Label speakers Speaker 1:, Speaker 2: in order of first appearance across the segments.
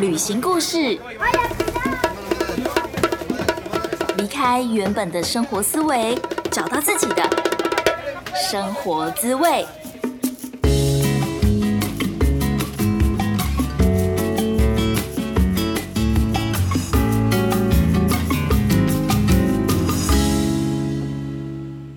Speaker 1: 旅行故事，离开原本的生活思维，找到自己的生活滋味。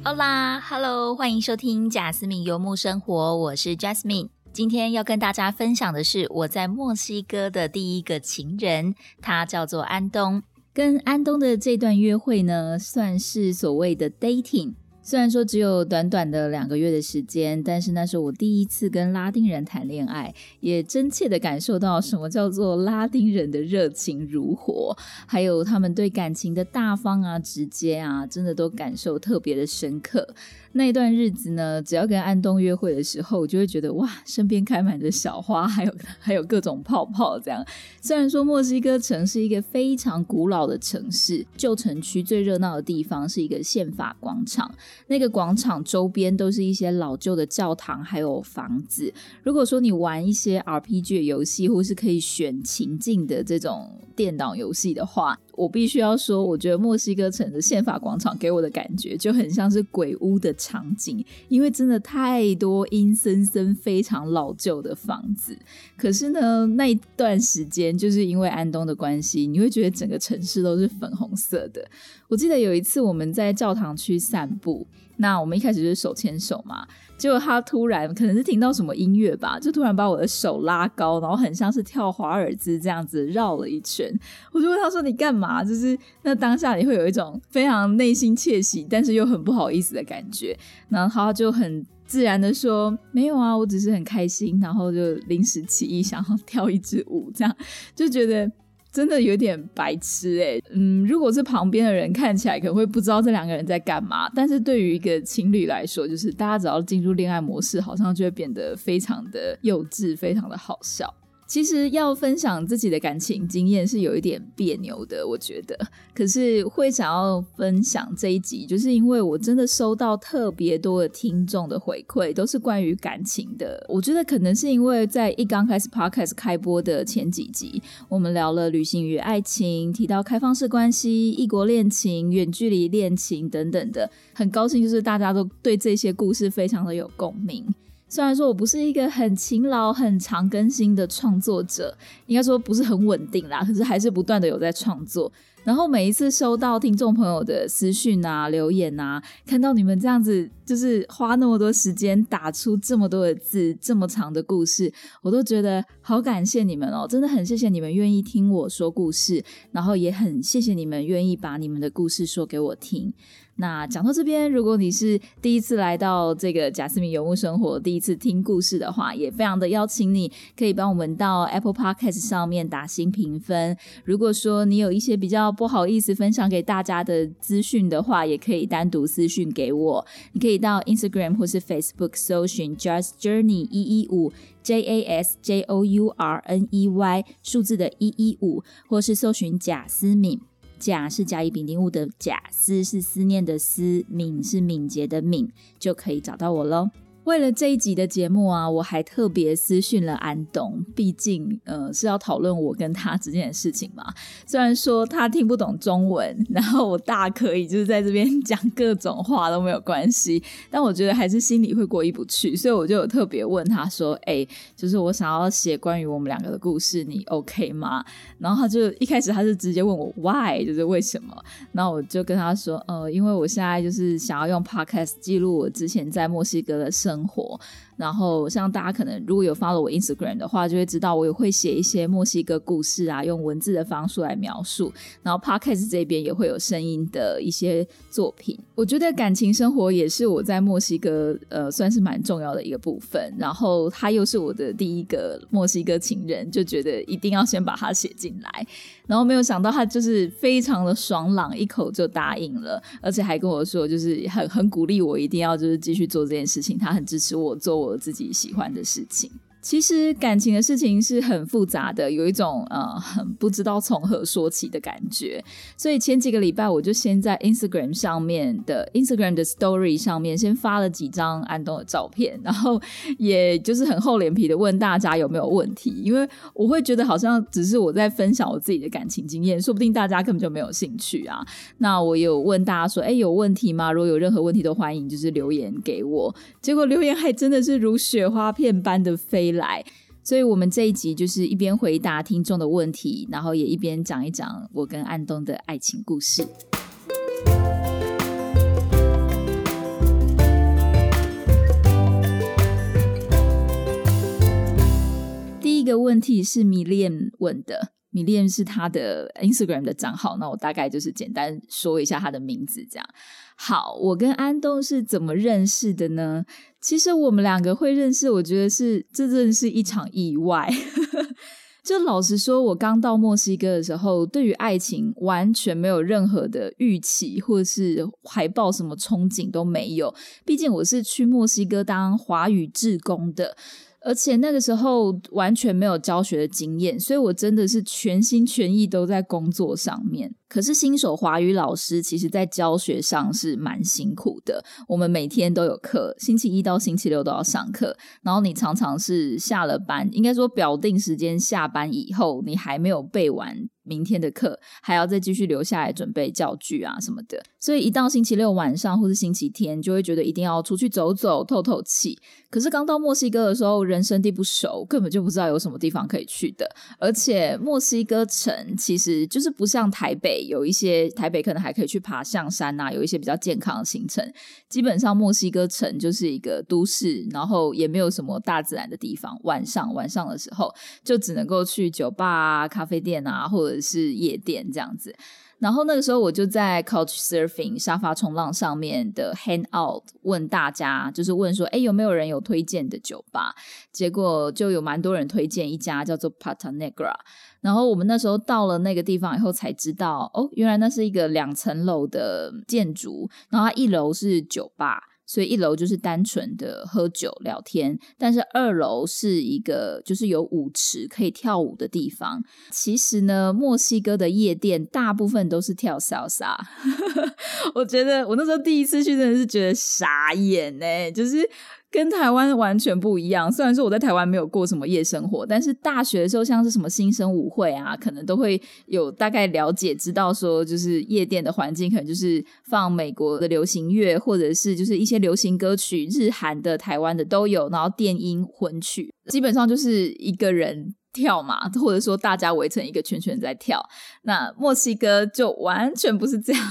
Speaker 1: 好啦，Hello，欢迎收听贾斯敏游牧生活，我是 Jasmine。今天要跟大家分享的是我在墨西哥的第一个情人，他叫做安东。跟安东的这段约会呢，算是所谓的 dating。虽然说只有短短的两个月的时间，但是那是我第一次跟拉丁人谈恋爱，也真切的感受到什么叫做拉丁人的热情如火，还有他们对感情的大方啊、直接啊，真的都感受特别的深刻。那段日子呢，只要跟安东约会的时候，我就会觉得哇，身边开满着小花，还有 还有各种泡泡。这样，虽然说墨西哥城是一个非常古老的城市，旧城区最热闹的地方是一个宪法广场，那个广场周边都是一些老旧的教堂，还有房子。如果说你玩一些 RPG 游戏，或是可以选情境的这种电脑游戏的话，我必须要说，我觉得墨西哥城的宪法广场给我的感觉就很像是鬼屋的场景，因为真的太多阴森森、非常老旧的房子。可是呢，那一段时间就是因为安东的关系，你会觉得整个城市都是粉红色的。我记得有一次我们在教堂区散步，那我们一开始就是手牵手嘛。结果他突然可能是听到什么音乐吧，就突然把我的手拉高，然后很像是跳华尔兹这样子绕了一圈。我就问他说：“你干嘛？”就是那当下你会有一种非常内心窃喜，但是又很不好意思的感觉。然后他就很自然的说：“没有啊，我只是很开心，然后就临时起意想要跳一支舞，这样就觉得。”真的有点白痴哎，嗯，如果是旁边的人看起来可能会不知道这两个人在干嘛，但是对于一个情侣来说，就是大家只要进入恋爱模式，好像就会变得非常的幼稚，非常的好笑。其实要分享自己的感情经验是有一点别扭的，我觉得。可是会想要分享这一集，就是因为我真的收到特别多的听众的回馈，都是关于感情的。我觉得可能是因为在一刚开始 podcast 开播的前几集，我们聊了旅行与爱情，提到开放式关系、异国恋情、远距离恋情等等的，很高兴就是大家都对这些故事非常的有共鸣。虽然说我不是一个很勤劳、很常更新的创作者，应该说不是很稳定啦，可是还是不断的有在创作。然后每一次收到听众朋友的私讯啊、留言啊，看到你们这样子，就是花那么多时间打出这么多的字、这么长的故事，我都觉得好感谢你们哦！真的很谢谢你们愿意听我说故事，然后也很谢谢你们愿意把你们的故事说给我听。那讲到这边，如果你是第一次来到这个贾斯敏游牧生活，第一次听故事的话，也非常的邀请你，可以帮我们到 Apple Podcast 上面打新评分。如果说你有一些比较不好意思分享给大家的资讯的话，也可以单独私讯给我。你可以到 Instagram 或是 Facebook 搜寻 Just Journey 一一五 J A S J O U R N E Y 数字的一一五，或是搜寻贾思敏。甲是甲乙丙丁戊的甲，思是思念的思，敏是敏捷的敏，就可以找到我喽。为了这一集的节目啊，我还特别私讯了安东，毕竟呃是要讨论我跟他之间的事情嘛。虽然说他听不懂中文，然后我大可以就是在这边 讲各种话都没有关系，但我觉得还是心里会过意不去，所以我就有特别问他说：“哎，就是我想要写关于我们两个的故事，你 OK 吗？”然后他就一开始他是直接问我 Why，就是为什么？然后我就跟他说：“呃，因为我现在就是想要用 Podcast 记录我之前在墨西哥的生。”生活。然后，像大家可能如果有 follow 我 Instagram 的话，就会知道我也会写一些墨西哥故事啊，用文字的方式来描述。然后 Podcast 这边也会有声音的一些作品。我觉得感情生活也是我在墨西哥呃算是蛮重要的一个部分。然后他又是我的第一个墨西哥情人，就觉得一定要先把他写进来。然后没有想到他就是非常的爽朗，一口就答应了，而且还跟我说，就是很很鼓励我一定要就是继续做这件事情。他很支持我做。自己喜欢的事情。
Speaker 2: 其实感情的事情是很复杂的，有一种呃很不知道从何说起的感觉。所以前几个礼拜，我就先在 Instagram 上面的 Instagram 的 Story 上面先发了几张安东的照片，然后也就是很厚脸皮的问大家有没有问题，因为我会觉得好像只是我在分享我自己的感情经验，说不定大家根本就没有兴趣啊。那我有问大家说，哎，有问题吗？如果有任何问题都欢迎就是留言给我。结果留言还真的是如雪花片般的飞。来，所以我们这一集就是一边回答听众的问题，然后也一边讲一讲我跟安东的爱情故事。第一个问题是米恋问的，米恋是他的 Instagram 的账号，那我大概就是简单说一下他的名字，这样。好，我跟安东是怎么认识的呢？其实我们两个会认识，我觉得是这真是一场意外。就老实说，我刚到墨西哥的时候，对于爱情完全没有任何的预期，或者是怀抱什么憧憬都没有。毕竟我是去墨西哥当华语志工的。而且那个时候完全没有教学的经验，所以我真的是全心全意都在工作上面。可是新手华语老师其实，在教学上是蛮辛苦的。我们每天都有课，星期一到星期六都要上课。然后你常常是下了班，应该说表定时间下班以后，你还没有背完。明天的课还要再继续留下来准备教具啊什么的，所以一到星期六晚上或是星期天，就会觉得一定要出去走走、透透气。可是刚到墨西哥的时候，人生地不熟，根本就不知道有什么地方可以去的。而且墨西哥城其实就是不像台北，有一些台北可能还可以去爬象山啊，有一些比较健康的行程。基本上墨西哥城就是一个都市，然后也没有什么大自然的地方。晚上晚上的时候，就只能够去酒吧啊、咖啡店啊，或者是夜店这样子，然后那个时候我就在 Couch Surfing 沙发冲浪上面的 Hang Out 问大家，就是问说，哎，有没有人有推荐的酒吧？结果就有蛮多人推荐一家叫做 Pata Negra。然后我们那时候到了那个地方以后才知道，哦，原来那是一个两层楼的建筑，然后它一楼是酒吧。所以一楼就是单纯的喝酒聊天，但是二楼是一个就是有舞池可以跳舞的地方。其实呢，墨西哥的夜店大部分都是跳潇洒。我觉得我那时候第一次去真的是觉得傻眼呢，就是。跟台湾完全不一样。虽然说我在台湾没有过什么夜生活，但是大学的时候，像是什么新生舞会啊，可能都会有大概了解，知道说就是夜店的环境，可能就是放美国的流行乐，或者是就是一些流行歌曲，日韩的、台湾的都有，然后电音混曲，基本上就是一个人。跳嘛，或者说大家围成一个圈圈在跳。那墨西哥就完全不是这样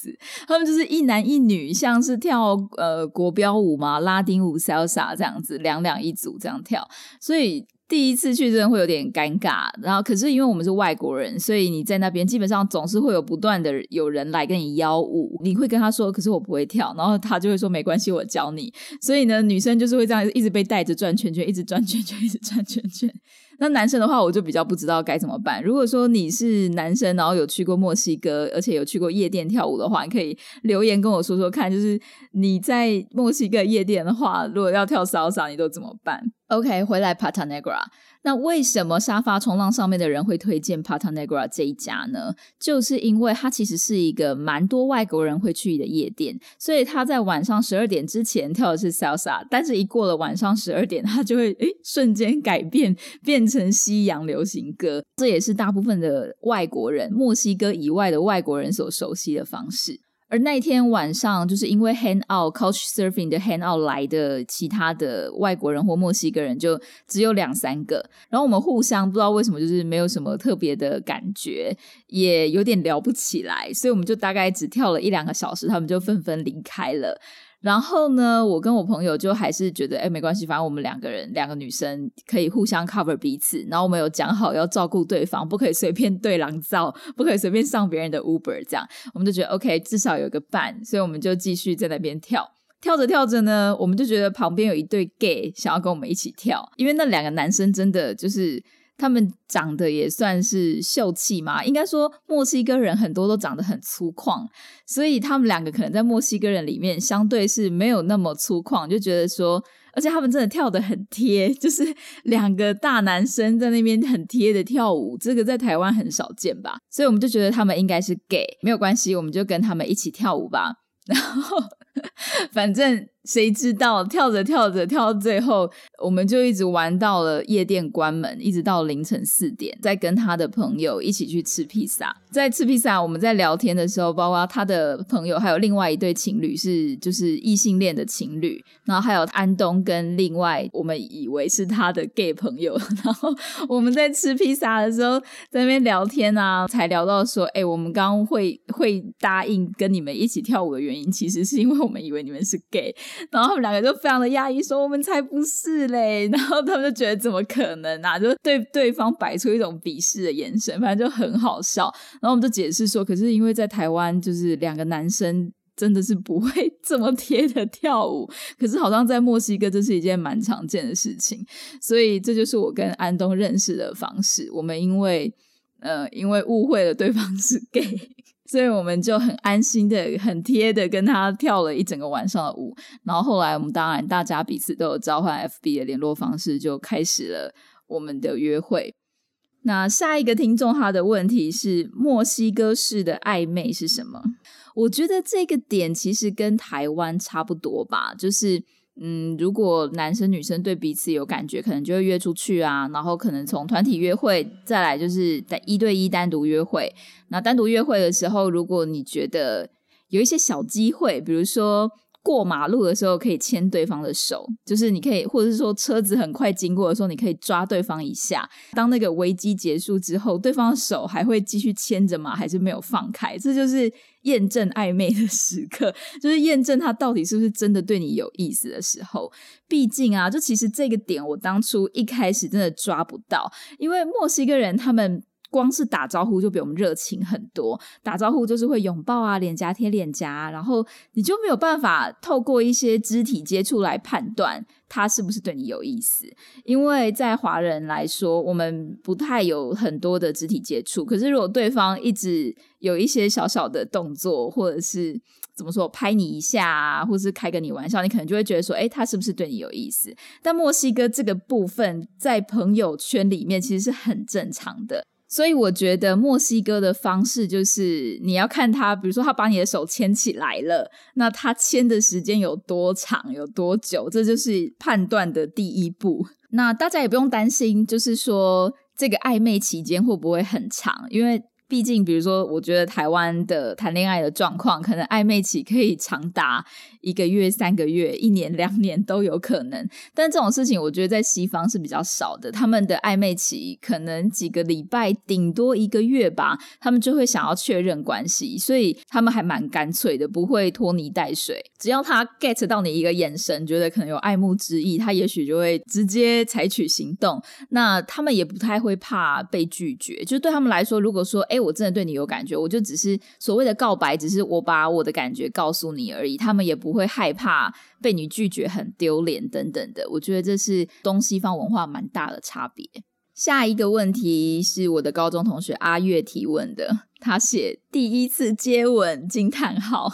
Speaker 2: 子，他们就是一男一女，像是跳呃国标舞嘛，拉丁舞桑巴这样子，两两一组这样跳。所以第一次去真的会有点尴尬。然后可是因为我们是外国人，所以你在那边基本上总是会有不断的有人来跟你邀舞，你会跟他说，可是我不会跳，然后他就会说没关系，我教你。所以呢，女生就是会这样一直被带着转圈圈，一直转圈圈，一直转圈圈。那男生的话，我就比较不知道该怎么办。如果说你是男生，然后有去过墨西哥，而且有去过夜店跳舞的话，你可以留言跟我说说看，就是你在墨西哥夜店的话，如果要跳 salsa，你都怎么办？OK，回来 Pata Negra。那为什么沙发冲浪上面的人会推荐 Pata Negra 这一家呢？就是因为它其实是一个蛮多外国人会去的夜店，所以他在晚上十二点之前跳的是 salsa，但是一过了晚上十二点，他就会诶瞬间改变，变成西洋流行歌。这也是大部分的外国人，墨西哥以外的外国人所熟悉的方式。而那一天晚上，就是因为 hand out couch surfing 的 hand out 来的其他的外国人或墨西哥人就只有两三个，然后我们互相不知道为什么就是没有什么特别的感觉，也有点聊不起来，所以我们就大概只跳了一两个小时，他们就纷纷离开了。然后呢，我跟我朋友就还是觉得，哎，没关系，反正我们两个人，两个女生可以互相 cover 彼此。然后我们有讲好要照顾对方，不可以随便对狼造，不可以随便上别人的 Uber，这样我们就觉得 OK，至少有个伴，所以我们就继续在那边跳。跳着跳着呢，我们就觉得旁边有一对 gay 想要跟我们一起跳，因为那两个男生真的就是。他们长得也算是秀气嘛，应该说墨西哥人很多都长得很粗犷，所以他们两个可能在墨西哥人里面相对是没有那么粗犷，就觉得说，而且他们真的跳的很贴，就是两个大男生在那边很贴的跳舞，这个在台湾很少见吧，所以我们就觉得他们应该是 gay，没有关系，我们就跟他们一起跳舞吧，然后 反正。谁知道跳着跳着跳到最后，我们就一直玩到了夜店关门，一直到凌晨四点，再跟他的朋友一起去吃披萨。在吃披萨，我们在聊天的时候，包括他的朋友，还有另外一对情侣是就是异性恋的情侣，然后还有安东跟另外我们以为是他的 gay 朋友。然后我们在吃披萨的时候，在那边聊天啊，才聊到说，哎，我们刚刚会会答应跟你们一起跳舞的原因，其实是因为我们以为你们是 gay。然后他们两个就非常的压抑，说我们才不是嘞。然后他们就觉得怎么可能啊？就对对方摆出一种鄙视的眼神，反正就很好笑。然后我们就解释说，可是因为在台湾，就是两个男生真的是不会 这么贴的跳舞，可是好像在墨西哥这是一件蛮常见的事情。所以这就是我跟安东认识的方式。我们因为呃，因为误会了对方是 gay。所以我们就很安心的、很贴的跟他跳了一整个晚上的舞，然后后来我们当然大家彼此都有交换 FB 的联络方式，就开始了我们的约会。那下一个听众他的问题是：墨西哥式的暧昧是什么？我觉得这个点其实跟台湾差不多吧，就是。嗯，如果男生女生对彼此有感觉，可能就会约出去啊，然后可能从团体约会再来就是在一对一单独约会。那单独约会的时候，如果你觉得有一些小机会，比如说。过马路的时候可以牵对方的手，就是你可以，或者是说车子很快经过的时候，你可以抓对方一下。当那个危机结束之后，对方的手还会继续牵着吗？还是没有放开？这就是验证暧昧的时刻，就是验证他到底是不是真的对你有意思的时候。毕竟啊，就其实这个点，我当初一开始真的抓不到，因为墨西哥人他们。光是打招呼就比我们热情很多，打招呼就是会拥抱啊，脸颊贴脸颊，然后你就没有办法透过一些肢体接触来判断他是不是对你有意思，因为在华人来说，我们不太有很多的肢体接触。可是如果对方一直有一些小小的动作，或者是怎么说拍你一下啊，或是开个你玩笑，你可能就会觉得说，哎，他是不是对你有意思？但墨西哥这个部分在朋友圈里面其实是很正常的。所以我觉得墨西哥的方式就是你要看他，比如说他把你的手牵起来了，那他牵的时间有多长、有多久，这就是判断的第一步。那大家也不用担心，就是说这个暧昧期间会不会很长，因为。毕竟，比如说，我觉得台湾的谈恋爱的状况，可能暧昧期可以长达一个月、三个月、一年、两年都有可能。但这种事情，我觉得在西方是比较少的。他们的暧昧期可能几个礼拜，顶多一个月吧，他们就会想要确认关系，所以他们还蛮干脆的，不会拖泥带水。只要他 get 到你一个眼神，觉得可能有爱慕之意，他也许就会直接采取行动。那他们也不太会怕被拒绝，就对他们来说，如果说，哎。我真的对你有感觉，我就只是所谓的告白，只是我把我的感觉告诉你而已。他们也不会害怕被你拒绝，很丢脸等等的。我觉得这是东西方文化蛮大的差别。下一个问题是我的高中同学阿月提问的，他写第一次接吻惊叹号，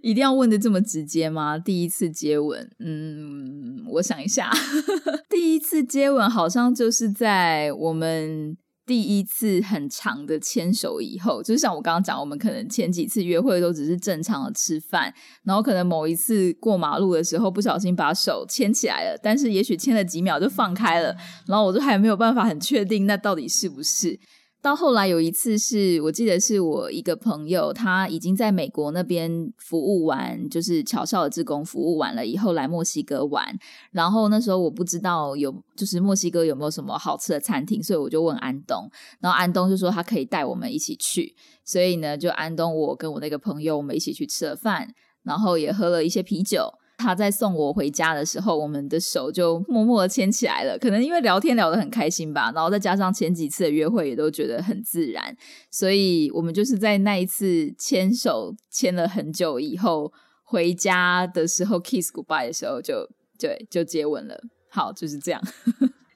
Speaker 2: 一定要问的这么直接吗？第一次接吻，嗯，我想一下，第一次接吻好像就是在我们。第一次很长的牵手以后，就像我刚刚讲，我们可能前几次约会都只是正常的吃饭，然后可能某一次过马路的时候不小心把手牵起来了，但是也许牵了几秒就放开了，然后我就还没有办法很确定那到底是不是。到后来有一次是我记得是我一个朋友，他已经在美国那边服务完，就是侨校的职工服务完了以后来墨西哥玩，然后那时候我不知道有就是墨西哥有没有什么好吃的餐厅，所以我就问安东，然后安东就说他可以带我们一起去，所以呢就安东我跟我那个朋友我们一起去吃了饭，然后也喝了一些啤酒。他在送我回家的时候，我们的手就默默的牵起来了。可能因为聊天聊得很开心吧，然后再加上前几次的约会也都觉得很自然，所以我们就是在那一次牵手牵了很久以后，回家的时候 kiss goodbye 的时候，就对就接吻了。好，就是这样。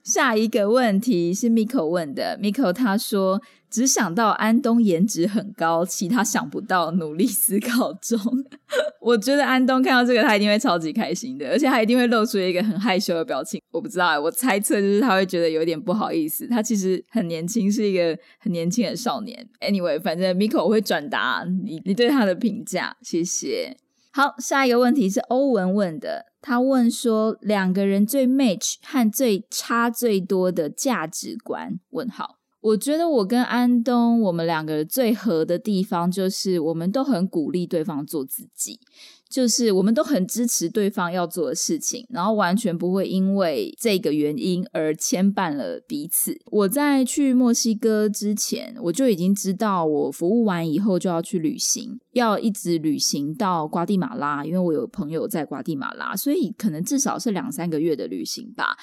Speaker 2: 下一个问题是 Miko 问的，Miko 他说只想到安东颜值很高，其他想不到，努力思考中。我觉得安东看到这个他一定会超级开心的，而且他一定会露出一个很害羞的表情。我不知道，我猜测就是他会觉得有点不好意思。他其实很年轻，是一个很年轻的少年。Anyway，反正 Miko 会转达你你对他的评价，谢谢。好，下一个问题是欧文问的，他问说两个人最 match 和最差最多的价值观？问号。我觉得我跟安东，我们两个最合的地方就是我们都很鼓励对方做自己。就是我们都很支持对方要做的事情，然后完全不会因为这个原因而牵绊了彼此。我在去墨西哥之前，我就已经知道我服务完以后就要去旅行，要一直旅行到瓜地马拉，因为我有朋友在瓜地马拉，所以可能至少是两三个月的旅行吧。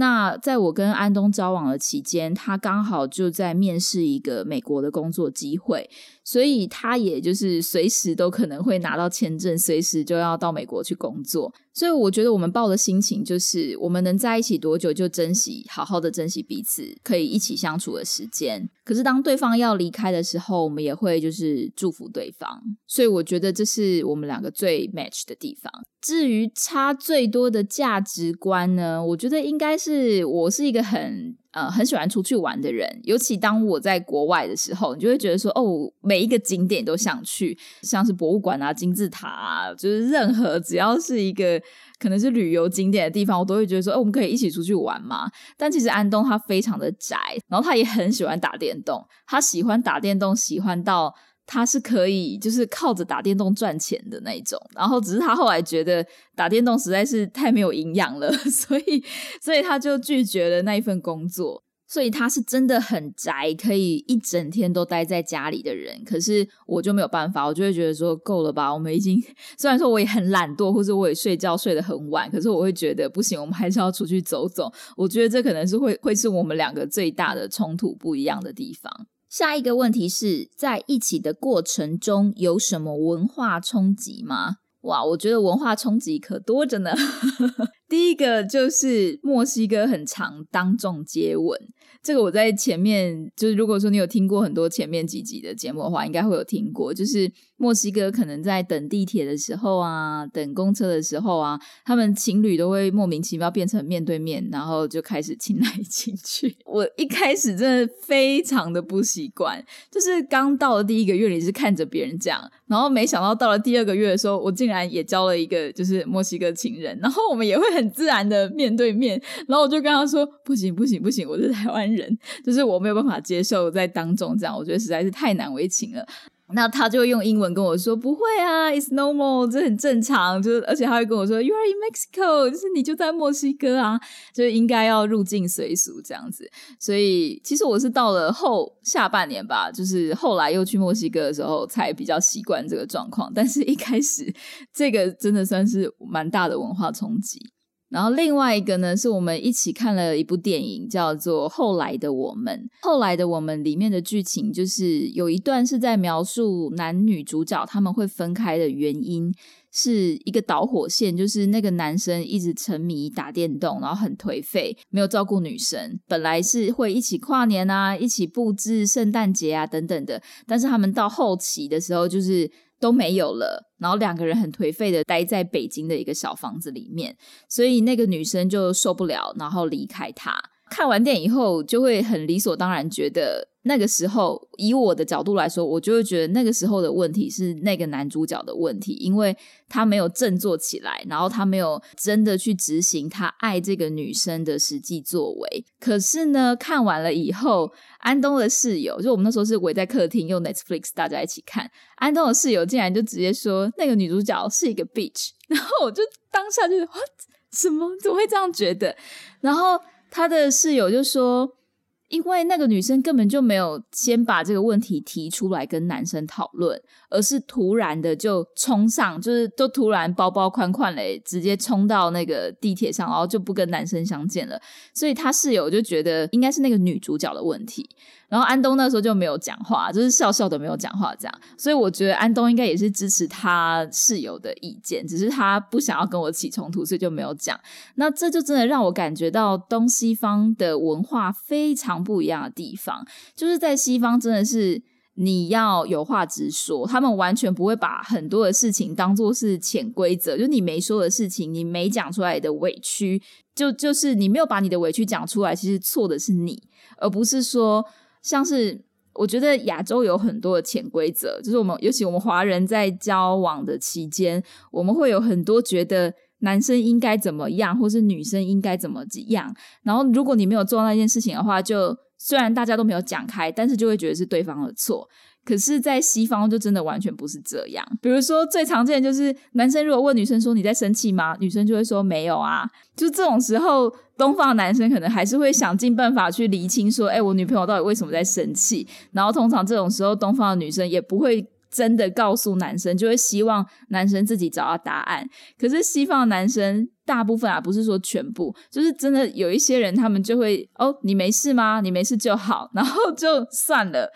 Speaker 2: 那在我跟安东交往的期间，他刚好就在面试一个美国的工作机会。所以他也就是随时都可能会拿到签证，随时就要到美国去工作。所以我觉得我们抱的心情就是，我们能在一起多久就珍惜，好好的珍惜彼此可以一起相处的时间。可是当对方要离开的时候，我们也会就是祝福对方。所以我觉得这是我们两个最 match 的地方。至于差最多的价值观呢，我觉得应该是我是一个很。呃，很喜欢出去玩的人，尤其当我在国外的时候，你就会觉得说，哦，每一个景点都想去，像是博物馆啊、金字塔啊，就是任何只要是一个可能是旅游景点的地方，我都会觉得说，哦，我们可以一起出去玩嘛。但其实安东他非常的宅，然后他也很喜欢打电动，他喜欢打电动，喜欢到。他是可以就是靠着打电动赚钱的那种，然后只是他后来觉得打电动实在是太没有营养了，所以所以他就拒绝了那一份工作。所以他是真的很宅，可以一整天都待在家里的人。可是我就没有办法，我就会觉得说够了吧，我们已经 虽然说我也很懒惰，或者我也睡觉睡得很晚，可是我会觉得不行，我们还是要出去走走。我觉得这可能是会会是我们两个最大的冲突不一样的地方。下一个问题是在一起的过程中有什么文化冲击吗？哇，我觉得文化冲击可多着呢。第一个就是墨西哥很常当众接吻。这个我在前面就是，如果说你有听过很多前面几集的节目的话，应该会有听过。就是墨西哥可能在等地铁的时候啊，等公车的时候啊，他们情侣都会莫名其妙变成面对面，然后就开始亲来亲去。我一开始真的非常的不习惯，就是刚到了第一个月，你是看着别人这样，然后没想到到了第二个月的时候，我竟然也交了一个就是墨西哥情人，然后我们也会很自然的面对面，然后我就跟他说：“不行不行不行，我是台湾。”人 就是我没有办法接受在当众这样，我觉得实在是太难为情了。那他就用英文跟我说：“不会啊，it's normal，这很正常。”就是而且他会跟我说：“You are in Mexico，就是你就在墨西哥啊，就是应该要入境随俗这样子。”所以其实我是到了后下半年吧，就是后来又去墨西哥的时候才比较习惯这个状况。但是一开始这个真的算是蛮大的文化冲击。然后另外一个呢，是我们一起看了一部电影，叫做《后来的我们》。后来的我们里面的剧情，就是有一段是在描述男女主角他们会分开的原因，是一个导火线，就是那个男生一直沉迷打电动，然后很颓废，没有照顾女生。本来是会一起跨年啊，一起布置圣诞节啊等等的，但是他们到后期的时候，就是。都没有了，然后两个人很颓废的待在北京的一个小房子里面，所以那个女生就受不了，然后离开他。看完电影以后，就会很理所当然觉得。那个时候，以我的角度来说，我就会觉得那个时候的问题是那个男主角的问题，因为他没有振作起来，然后他没有真的去执行他爱这个女生的实际作为。可是呢，看完了以后，安东的室友，就我们那时候是围在客厅用 Netflix，大家一起看，安东的室友竟然就直接说那个女主角是一个 bitch，然后我就当下就是哇什么怎么会这样觉得？然后他的室友就说。因为那个女生根本就没有先把这个问题提出来跟男生讨论，而是突然的就冲上，就是都突然包包宽宽嘞，直接冲到那个地铁上，然后就不跟男生相见了。所以他室友就觉得应该是那个女主角的问题。然后安东那时候就没有讲话，就是笑笑的没有讲话这样。所以我觉得安东应该也是支持他室友的意见，只是他不想要跟我起冲突，所以就没有讲。那这就真的让我感觉到东西方的文化非常不一样的地方，就是在西方真的是你要有话直说，他们完全不会把很多的事情当做是潜规则，就你没说的事情，你没讲出来的委屈，就就是你没有把你的委屈讲出来，其实错的是你，而不是说。像是我觉得亚洲有很多的潜规则，就是我们尤其我们华人在交往的期间，我们会有很多觉得男生应该怎么样，或是女生应该怎么样。然后如果你没有做那件事情的话，就虽然大家都没有讲开，但是就会觉得是对方的错。可是，在西方就真的完全不是这样。比如说，最常见的就是男生如果问女生说你在生气吗？女生就会说没有啊。就这种时候，东方男生可能还是会想尽办法去厘清说，哎，我女朋友到底为什么在生气？然后通常这种时候，东方的女生也不会真的告诉男生，就会希望男生自己找到答案。可是西方男生大部分啊，不是说全部，就是真的有一些人，他们就会哦，你没事吗？你没事就好，然后就算了。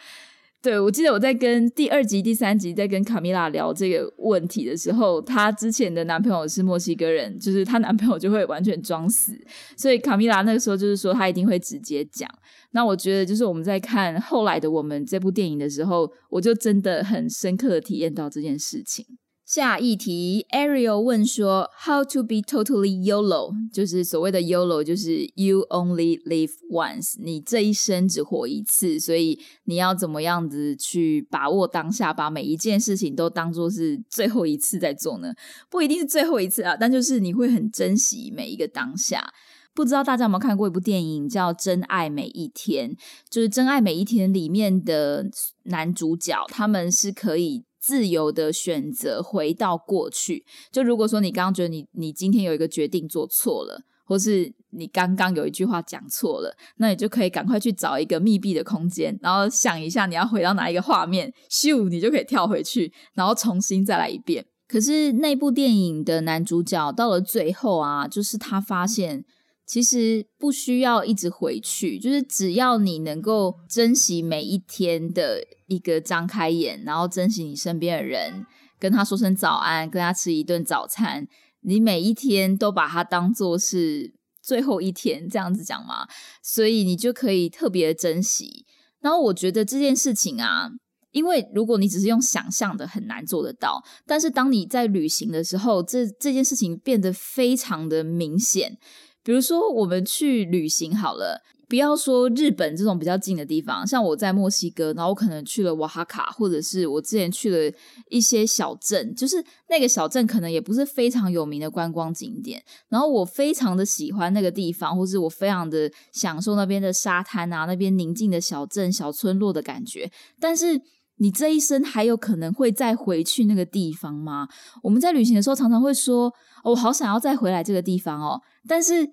Speaker 2: 对，我记得我在跟第二集、第三集在跟卡米拉聊这个问题的时候，她之前的男朋友是墨西哥人，就是她男朋友就会完全装死，所以卡米拉那个时候就是说她一定会直接讲。那我觉得就是我们在看后来的我们这部电影的时候，我就真的很深刻的体验到这件事情。下一题，Ariel 问说：“How to be totally YOLO？” 就是所谓的 YOLO，就是 You only live once，你这一生只活一次，所以你要怎么样子去把握当下，把每一件事情都当做是最后一次在做呢？不一定是最后一次啊，但就是你会很珍惜每一个当下。不知道大家有没有看过一部电影叫《真爱每一天》？就是《真爱每一天》里面的男主角，他们是可以。自由的选择回到过去，就如果说你刚刚觉得你你今天有一个决定做错了，或是你刚刚有一句话讲错了，那你就可以赶快去找一个密闭的空间，然后想一下你要回到哪一个画面，咻，你就可以跳回去，然后重新再来一遍。可是那部电影的男主角到了最后啊，就是他发现。其实不需要一直回去，就是只要你能够珍惜每一天的一个张开眼，然后珍惜你身边的人，跟他说声早安，跟他吃一顿早餐，你每一天都把它当做是最后一天，这样子讲嘛，所以你就可以特别珍惜。然后我觉得这件事情啊，因为如果你只是用想象的，很难做得到。但是当你在旅行的时候，这这件事情变得非常的明显。比如说，我们去旅行好了，不要说日本这种比较近的地方，像我在墨西哥，然后我可能去了瓦哈卡，或者是我之前去了一些小镇，就是那个小镇可能也不是非常有名的观光景点，然后我非常的喜欢那个地方，或是我非常的享受那边的沙滩啊，那边宁静的小镇、小村落的感觉。但是你这一生还有可能会再回去那个地方吗？我们在旅行的时候常常会说。我好想要再回来这个地方哦，但是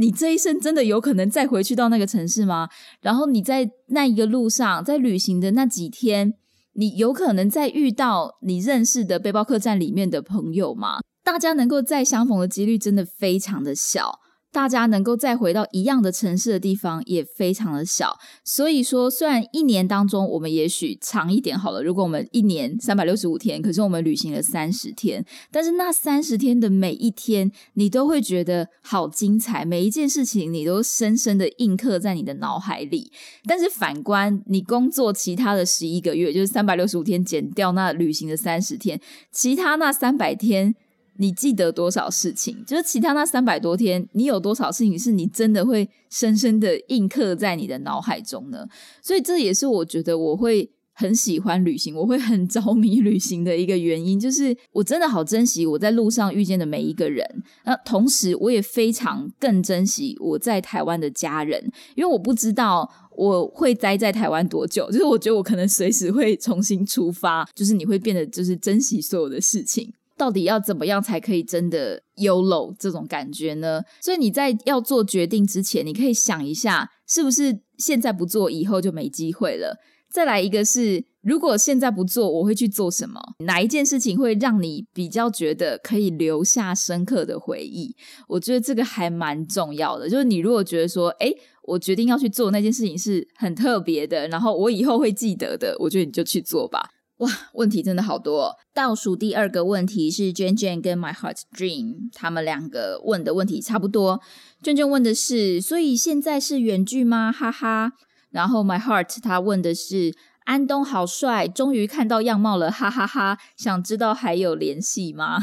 Speaker 2: 你这一生真的有可能再回去到那个城市吗？然后你在那一个路上，在旅行的那几天，你有可能再遇到你认识的背包客栈里面的朋友吗？大家能够再相逢的几率真的非常的小。大家能够再回到一样的城市的地方也非常的小，所以说，虽然一年当中我们也许长一点好了，如果我们一年三百六十五天，可是我们旅行了三十天，但是那三十天的每一天，你都会觉得好精彩，每一件事情你都深深的印刻在你的脑海里。但是反观你工作其他的十一个月，就是三百六十五天减掉那旅行的三十天，其他那三百天。你记得多少事情？就是其他那三百多天，你有多少事情是你真的会深深的印刻在你的脑海中呢？所以这也是我觉得我会很喜欢旅行，我会很着迷旅行的一个原因，就是我真的好珍惜我在路上遇见的每一个人。那同时，我也非常更珍惜我在台湾的家人，因为我不知道我会待在台湾多久，就是我觉得我可能随时会重新出发，就是你会变得就是珍惜所有的事情。到底要怎么样才可以真的 YOLO 这种感觉呢？所以你在要做决定之前，你可以想一下，是不是现在不做，以后就没机会了。再来一个是，如果现在不做，我会去做什么？哪一件事情会让你比较觉得可以留下深刻的回忆？我觉得这个还蛮重要的。就是你如果觉得说，哎，我决定要去做那件事情是很特别的，然后我以后会记得的，我觉得你就去做吧。哇，问题真的好多。倒数第二个问题是娟娟跟 My Heart Dream 他们两个问的问题差不多。娟娟问的是，所以现在是远距吗？哈哈。然后 My Heart 他问的是安东好帅，终于看到样貌了，哈哈哈！想知道还有联系吗？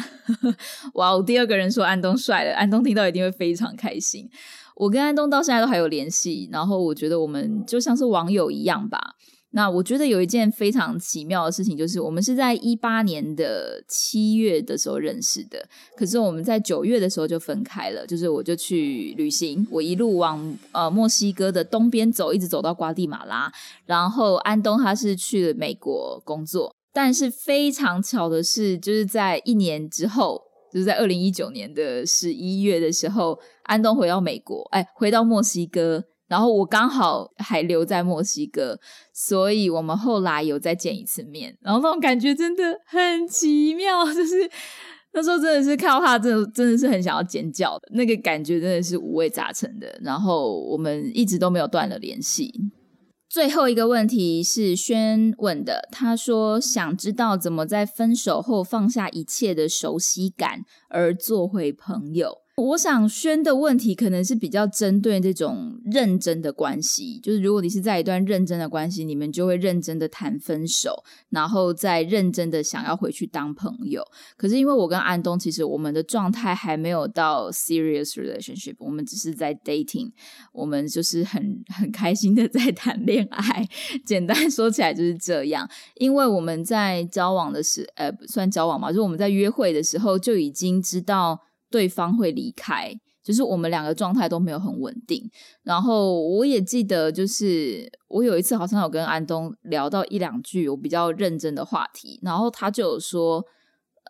Speaker 2: 哇，哦，第二个人说安东帅了，安东听到一定会非常开心。我跟安东到现在都还有联系，然后我觉得我们就像是网友一样吧。那我觉得有一件非常奇妙的事情，就是我们是在一八年的七月的时候认识的，可是我们在九月的时候就分开了。就是我就去旅行，我一路往呃墨西哥的东边走，一直走到瓜地马拉，然后安东他是去了美国工作。但是非常巧的是，就是在一年之后，就是在二零一九年的十一月的时候，安东回到美国，哎，回到墨西哥。然后我刚好还留在墨西哥，所以我们后来有再见一次面，然后那种感觉真的很奇妙，就是那时候真的是看到他，真的真的是很想要尖叫的那个感觉，真的是五味杂陈的。然后我们一直都没有断了联系。最后一个问题是轩问的，他说想知道怎么在分手后放下一切的熟悉感，而做回朋友。我想宣的问题可能是比较针对这种认真的关系，就是如果你是在一段认真的关系，你们就会认真的谈分手，然后再认真的想要回去当朋友。可是因为我跟安东，其实我们的状态还没有到 serious relationship，我们只是在 dating，我们就是很很开心的在谈恋爱。简单说起来就是这样，因为我们在交往的时，呃，算交往嘛，就是我们在约会的时候就已经知道。对方会离开，就是我们两个状态都没有很稳定。然后我也记得，就是我有一次好像有跟安东聊到一两句我比较认真的话题，然后他就有说：“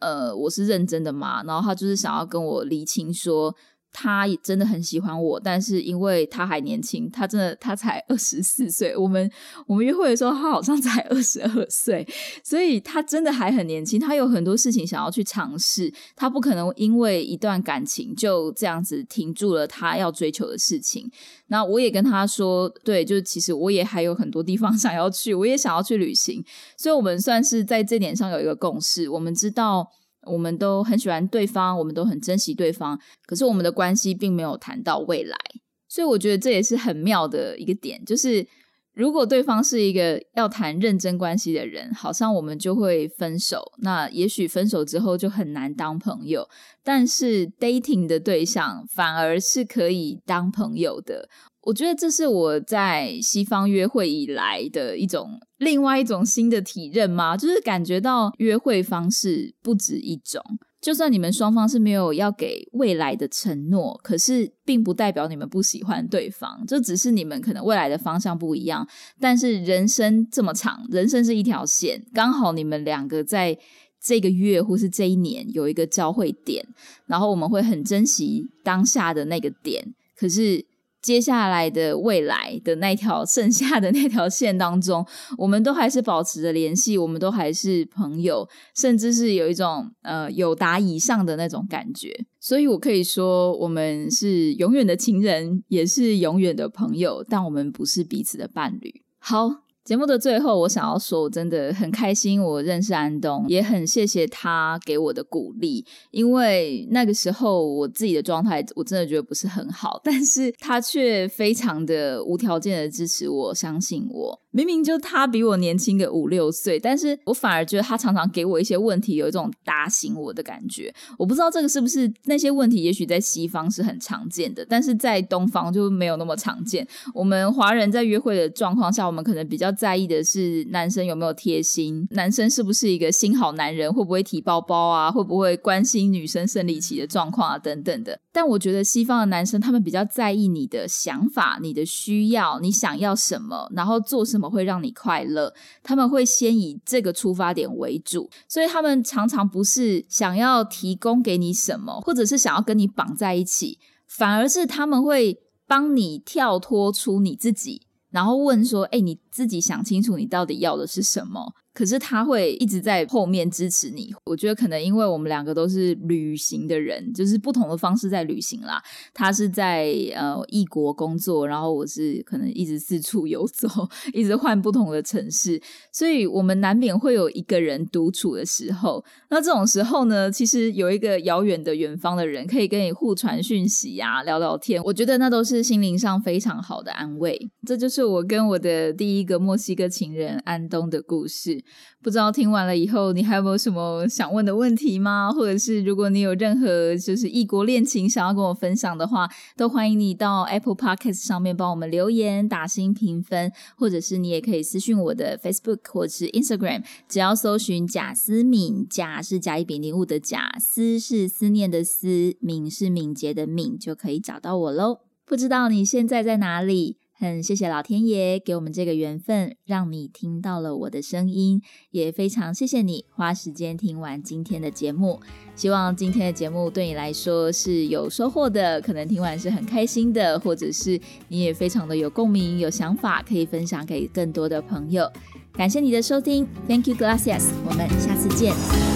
Speaker 2: 呃，我是认真的嘛？”然后他就是想要跟我厘清说。他也真的很喜欢我，但是因为他还年轻，他真的他才二十四岁。我们我们约会的时候，他好像才二十二岁，所以他真的还很年轻。他有很多事情想要去尝试，他不可能因为一段感情就这样子停住了他要追求的事情。那我也跟他说，对，就是其实我也还有很多地方 想要去，我也想要去旅行。所以，我们算是在这点上有一个共识。我们知道。我们都很喜欢对方，我们都很珍惜对方，可是我们的关系并没有谈到未来，所以我觉得这也是很妙的一个点，就是如果对方是一个要谈认真关系的人，好像我们就会分手，那也许分手之后就很难当朋友，但是 dating 的对象反而是可以当朋友的。我觉得这是我在西方约会以来的一种另外一种新的体认吗？就是感觉到约会方式不止一种，就算你们双方是没有要给未来的承诺，可是并不代表你们不喜欢对方，就只是你们可能未来的方向不一样。但是人生这么长，人生是一条线，刚好你们两个在这个月或是这一年有一个交汇点，然后我们会很珍惜当下的那个点，可是。接下来的未来的那条剩下的那条线当中，我们都还是保持着联系，我们都还是朋友，甚至是有一种呃有达以上的那种感觉。所以我可以说，我们是永远的情人，也是永远的朋友，但我们不是彼此的伴侣。好。节目的最后，我想要说，我真的很开心，我认识安东，也很谢谢他给我的鼓励。因为那个时候我自己的状态，我真的觉得不是很好，但是他却非常的无条件的支持我，相信我。明明就他比我年轻个五六岁，但是我反而觉得他常常给我一些问题，有一种打醒我的感觉。我不知道这个是不是那些问题，也许在西方是很常见的，但是在东方就没有那么常见。我们华人在约会的状况下，我们可能比较在意的是男生有没有贴心，男生是不是一个心好男人，会不会提包包啊，会不会关心女生生理期的状况啊等等的。但我觉得西方的男生他们比较在意你的想法、你的需要、你想要什么，然后做什么。会让你快乐，他们会先以这个出发点为主，所以他们常常不是想要提供给你什么，或者是想要跟你绑在一起，反而是他们会帮你跳脱出你自己。然后问说：“哎，你自己想清楚，你到底要的是什么？”可是他会一直在后面支持你。我觉得可能因为我们两个都是旅行的人，就是不同的方式在旅行啦。他是在呃异国工作，然后我是可能一直四处游走，一直换不同的城市，所以我们难免会有一个人独处的时候。那这种时候呢，其实有一个遥远的远方的人可以跟你互传讯息呀，聊聊天，我觉得那都是心灵上非常好的安慰。这就是我跟我的第一个墨西哥情人安东的故事。不知道听完了以后，你还有没有什么想问的问题吗？或者是如果你有任何就是异国恋情想要跟我分享的话，都欢迎你到 Apple Podcast 上面帮我们留言、打新评分，或者是你也可以私信我的 Facebook 或者是 Instagram，只要搜寻贾思敏，贾是甲乙丙丁戊的贾，思是思念的思，敏是敏捷的敏，就可以找到我喽。不知道你现在在哪里？很谢谢老天爷给我们这个缘分，让你听到了我的声音，也非常谢谢你花时间听完今天的节目。希望今天的节目对你来说是有收获的，可能听完是很开心的，或者是你也非常的有共鸣、有想法，可以分享给更多的朋友。感谢你的收听，Thank you, gracias，我们下次见。